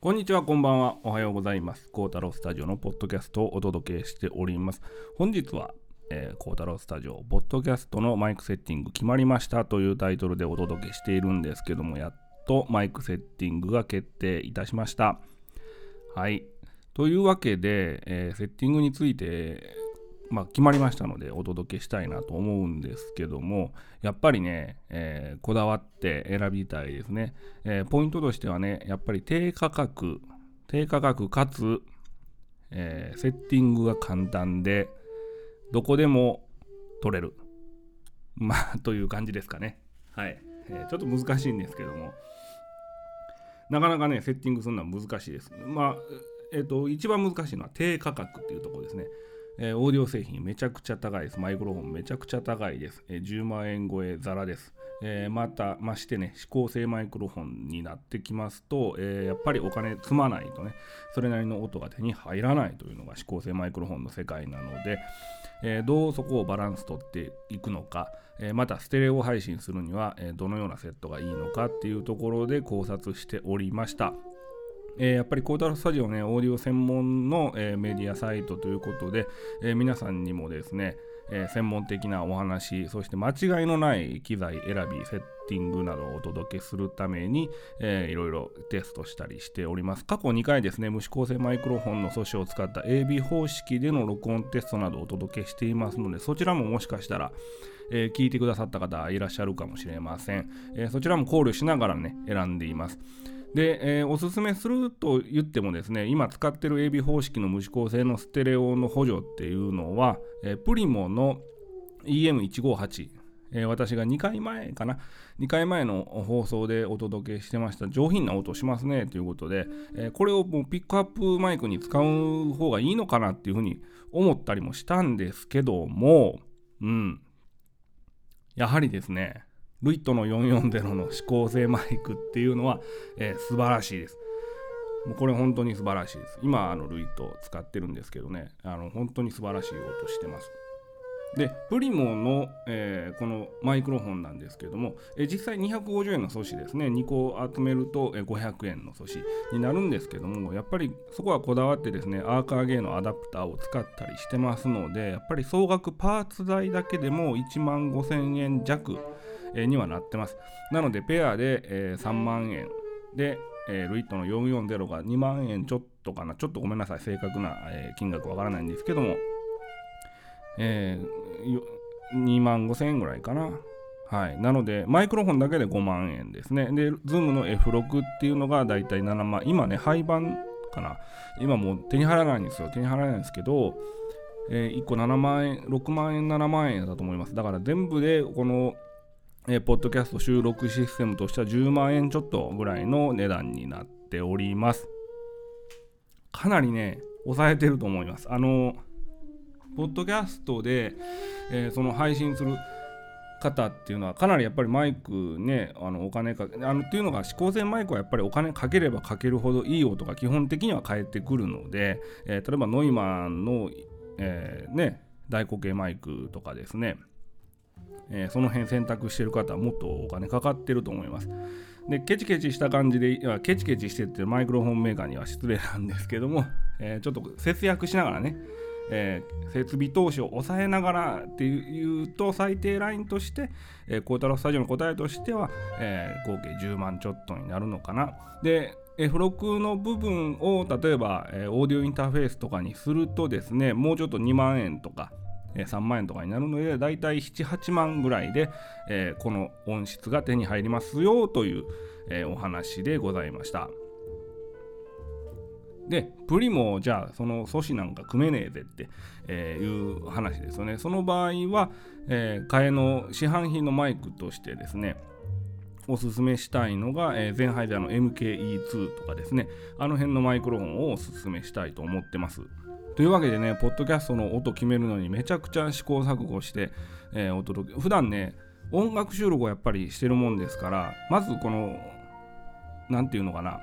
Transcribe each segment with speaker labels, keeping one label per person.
Speaker 1: こんにちは、こんばんは。おはようございます。孝太郎スタジオのポッドキャストをお届けしております。本日は、えー、太郎スタジオ、ポッドキャストのマイクセッティング決まりましたというタイトルでお届けしているんですけども、やっとマイクセッティングが決定いたしました。はい。というわけで、えー、セッティングについて、まあ、決まりましたのでお届けしたいなと思うんですけどもやっぱりね、えー、こだわって選びたいですね、えー、ポイントとしてはねやっぱり低価格低価格かつ、えー、セッティングが簡単でどこでも取れる。まあという感じですかね。はい、えちょっと難しいんですけども。なかなかねセッティングするのは難しいです。まあえっ、と一番難しいのは低価格っていうところですね。えー、オーディオ製品めちゃくちゃ高いです。マイクロフォンめちゃくちゃ高いです。えー、10万円超えザラです。えー、また、ましてね、指向性マイクロフォンになってきますと、えやっぱりお金積まないとね、それなりの音が手に入らないというのが指向性マイクロフォンの世界なので、えどうそこをバランス取っていくのか、えまたステレオ配信するには、えどのようなセットがいいのかっていうところで考察しておりました。えー、やっぱりコータロスタジオね、オーディオ専門の、えー、メディアサイトということで、えー、皆さんにもですね、え専門的なお話、そして間違いのない機材選び、セッティングなどをお届けするために、えー、いろいろテストしたりしております。過去2回ですね、無指向性マイクロフォンの素子を使った AB 方式での録音テストなどをお届けしていますので、そちらももしかしたら、えー、聞いてくださった方いらっしゃるかもしれません、え、そちらも考慮しながらね、選んでいます。で、えー、おすすめすると言ってもですね、今使ってる AB 方式の無指向性のステレオの補助っていうのは、えー、プリモの EM158、えー、私が2回前かな、2回前の放送でお届けしてました上品な音しますねということで、えー、これをもうピックアップマイクに使う方がいいのかなっていうふうに思ったりもしたんですけども、うん、やはりですね、ルイットの440の指向性マイクっていうのは、えー、素晴らしいです。もうこれ本当に素晴らしいです。今、あのルイットを使ってるんですけどね、あの本当に素晴らしい音してます。で、プリモの、えー、このマイクロフォンなんですけども、えー、実際250円の素子ですね、2個集めると、えー、500円の素子になるんですけども、やっぱりそこはこだわってですね、アーカーゲーのアダプターを使ったりしてますので、やっぱり総額パーツ代だけでも1万5000円弱、にはなってます。なので、ペアで、えー、3万円で、えー、ルイットの440が2万円ちょっとかな、ちょっとごめんなさい、正確な、えー、金額わからないんですけども、えー、2万5千円ぐらいかな。はい。なので、マイクロフォンだけで5万円ですね。で、ズームの F6 っていうのがだいたい7万。今ね、廃盤かな。今もう手に入らないんですよ。手に入らないんですけど、えー、1個7万円、6万円、7万円だと思います。だから全部でこのえー、ポッドキャスト収録システムとしては10万円ちょっとぐらいの値段になっております。かなりね、抑えてると思います。あの、ポッドキャストで、えー、その配信する方っていうのはかなりやっぱりマイクねあのお金かあのっていうのが指向性マイクはやっぱりお金かければかけるほどいい音が基本的には返ってくるので、えー、例えばノイマンの、えー、ね大口径マイクとかですねえー、その辺選択してる方はもっとお金かかってると思います。で、ケチケチした感じで、ケチケチしてってマイクロフォンメーカーには失礼なんですけども、えー、ちょっと節約しながらね、えー、設備投資を抑えながらっていうと最低ラインとして、えー、コータロスタジオの答えとしては、えー、合計10万ちょっとになるのかな。で、付録の部分を例えば、えー、オーディオインターフェースとかにするとですね、もうちょっと2万円とか、え3万円とかになるので、だいたい7、8万ぐらいで、えー、この音質が手に入りますよという、えー、お話でございました。で、プリもじゃあその素子なんか組めねえぜって、え、いう話ですよね。その場合は、え、替えの市販品のマイクとしてですね、おすすめしたいのが、えー、ゼンハイザーの MKE2 とかですね、あの辺のマイクロフォンをおすすめしたいと思ってます。というわけでね、ポッドキャストの音決めるのにめちゃくちゃ試行錯誤して、えー、お届け、普段ね、音楽収録をやっぱりしてるもんですから、まずこの、何て言うのかな、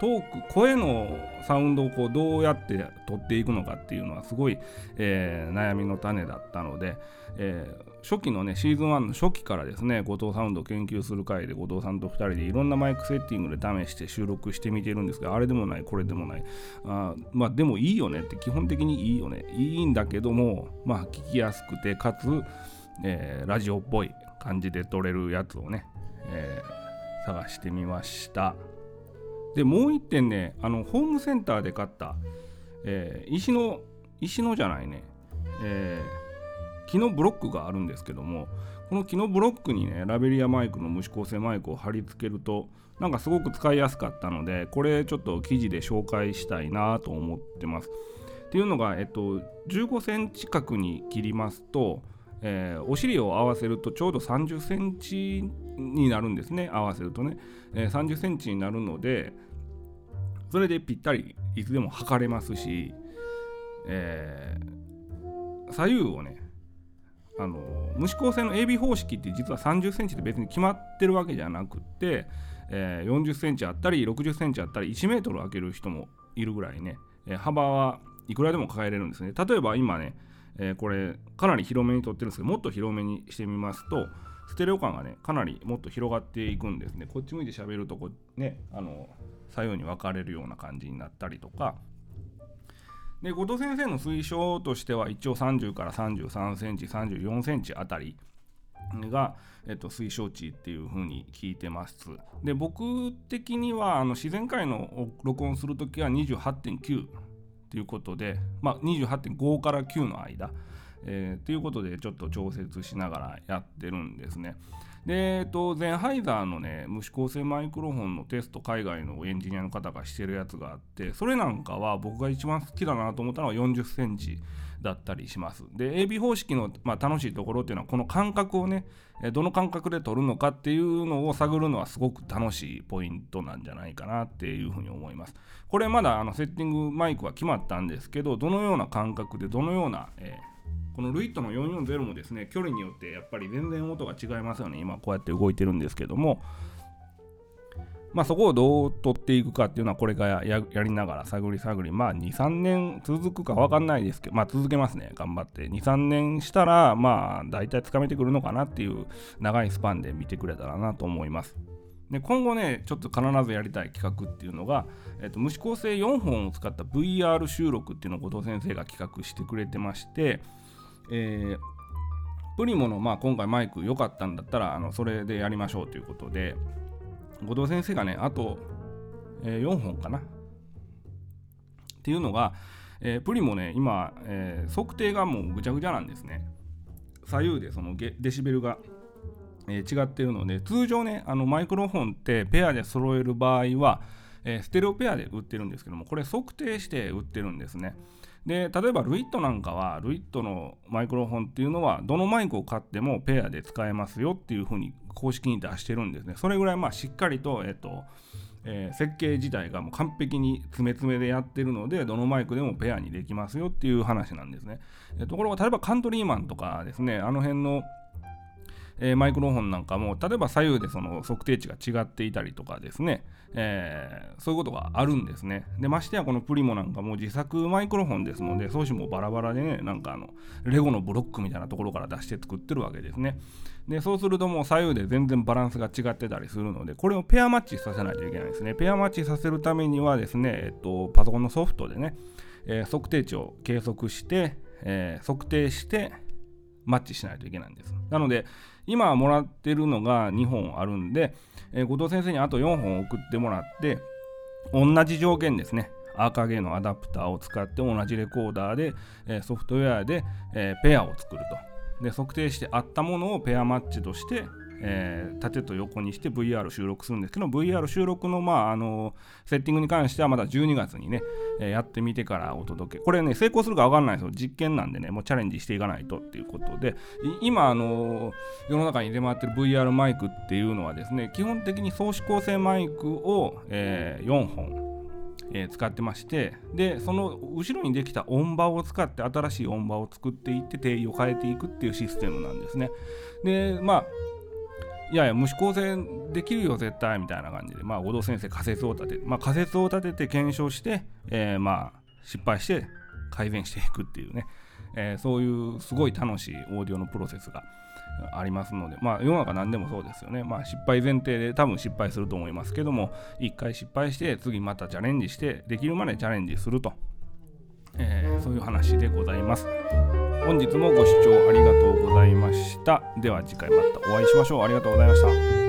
Speaker 1: トーク声のサウンドをこうどうやって取っていくのかっていうのはすごい、えー、悩みの種だったので、えー、初期のねシーズン1の初期からですね後藤サウンドを研究する回で後藤さんと2人でいろんなマイクセッティングで試して収録してみてるんですがあれでもないこれでもない。あまあでもいいよねって基本的にいいよね。いいんだけどもまあ聞きやすくてかつ、えー、ラジオっぽい感じで撮れるやつをね、えー、探してみました。でもう1点ねあのホームセンターで買った、えー、石の石のじゃないね、えー、木のブロックがあるんですけどもこの木のブロックにねラベリアマイクの無指向性マイクを貼り付けるとなんかすごく使いやすかったのでこれちょっと記事で紹介したいなと思ってます。っていうのが、えっと、15センチ角に切りますとえー、お尻を合わせるとちょうど30センチになるんですね合わせるとね、えー、30センチになるのでそれでぴったりいつでも測れますし、えー、左右をねあの無指向性の AB 方式って実は30センチで別に決まってるわけじゃなくて、えー、40センチあったり60センチあったり1メートル開ける人もいるぐらいね、えー、幅はいくらでも抱えれるんですね。例えば今ねえー、これかなり広めに撮ってるんですけどもっと広めにしてみますとステレオ感がねかなりもっと広がっていくんですね。こっち向いて喋るとこねあの左右に分かれるような感じになったりとかで後藤先生の推奨としては一応30から33センチ34センチあたりが、えっと、推奨値っていう風に聞いてます。で僕的にはあの自然界の録音するときは28.9ということで、まあ、28.5から9の間、えー、ということでちょっと調節しながらやってるんですね。で、えっと、ゼンハイザーのね、無指向性マイクロフォンのテスト、海外のエンジニアの方がしてるやつがあって、それなんかは僕が一番好きだなと思ったのは40センチだったりします。で、AB 方式の、まあ、楽しいところっていうのは、この感覚をね、どの感覚で取るのかっていうのを探るのはすごく楽しいポイントなんじゃないかなっていうふうに思います。これまだあのセッティングマイクは決まったんですけど、どのような感覚でどのような、えー、このルイットの440もですね、距離によってやっぱり全然音が違いますよね。今こうやって動いてるんですけども、まあ、そこをどう取っていくかっていうのはこれからやりながら探り探り。まあ23年続くか分かんないですけどまあ続けますね。頑張って。23年したらまあ大体つかめてくるのかなっていう長いスパンで見てくれたらなと思います。で今後ねちょっと必ずやりたい企画っていうのが、えっと、無指向性4本を使った VR 収録っていうのを後藤先生が企画してくれてましてえープリモの、まあ、今回マイク良かったんだったらあのそれでやりましょうということで、後藤先生がね、あと、えー、4本かな？っていうのが、えー、プリもね、今、えー、測定がもうぐちゃぐちゃなんですね。左右でそのデシベルが、えー、違ってるので、通常ね、あのマイクロフォンってペアで揃える場合は、えー、ステレオペアで売ってるんですけども、これ測定して売ってるんですね。で、例えばルイットなんかは、ルイットのマイクロフォンっていうのは、どのマイクを買ってもペアで使えますよっていうふうに公式に出してるんですね。それぐらいまあしっかりと、えっと、えー、設計自体がもう完璧に詰め詰めでやってるので、どのマイクでもペアにできますよっていう話なんですね。えところが、例えばカントリーマンとかですね、あの辺のえー、マイクロフォンなんかも例えば左右でその測定値が違っていたりとかですね、えー、そういうことがあるんですね。でましてやこのプリモなんかも自作マイクロフォンですので送信もバラバラでねなんかあのレゴのブロックみたいなところから出して作ってるわけですね。でそうするともう左右で全然バランスが違ってたりするのでこれをペアマッチさせないといけないですね。ペアマッチさせるためにはですね、えっと、パソコンのソフトでね、えー、測定値を計測して、えー、測定してマッチしないといけないんです。なので今もらってるのが2本あるんで、えー、後藤先生にあと4本送ってもらって同じ条件ですね。赤毛のアダプターを使って同じレコーダーで、えー、ソフトウェアで、えー、ペアを作ると。で測定してあったものをペアマッチとしてえー、縦と横にして VR 収録するんですけど VR 収録の,、まあ、あのセッティングに関してはまだ12月にね、えー、やってみてからお届け。これね成功するか分かんないですよ。実験なんでねもうチャレンジしていかないとっていうことで。今あの世の中に出回ってる VR マイクっていうのはですね基本的に総指向性マイクを、えー、4本えー、使ってましてでその後ろにできた音場を使って新しい音場を作っていって定位を変えていくっていうシステムなんですね。でまあいやいや無視構成できるよ絶対みたいな感じでまあ後藤先生仮説を立ててまあ仮説を立てて検証して、えー、まあ失敗して改善していくっていうね、えー、そういうすごい楽しいオーディオのプロセスがありますので、まあ世の中何でもそうですよね。まあ失敗前提で多分失敗すると思いますけども、一回失敗して次またチャレンジして、できるまでチャレンジすると、えー、そういう話でございます。本日もご視聴ありがとうございました。では次回またお会いしましょう。ありがとうございました。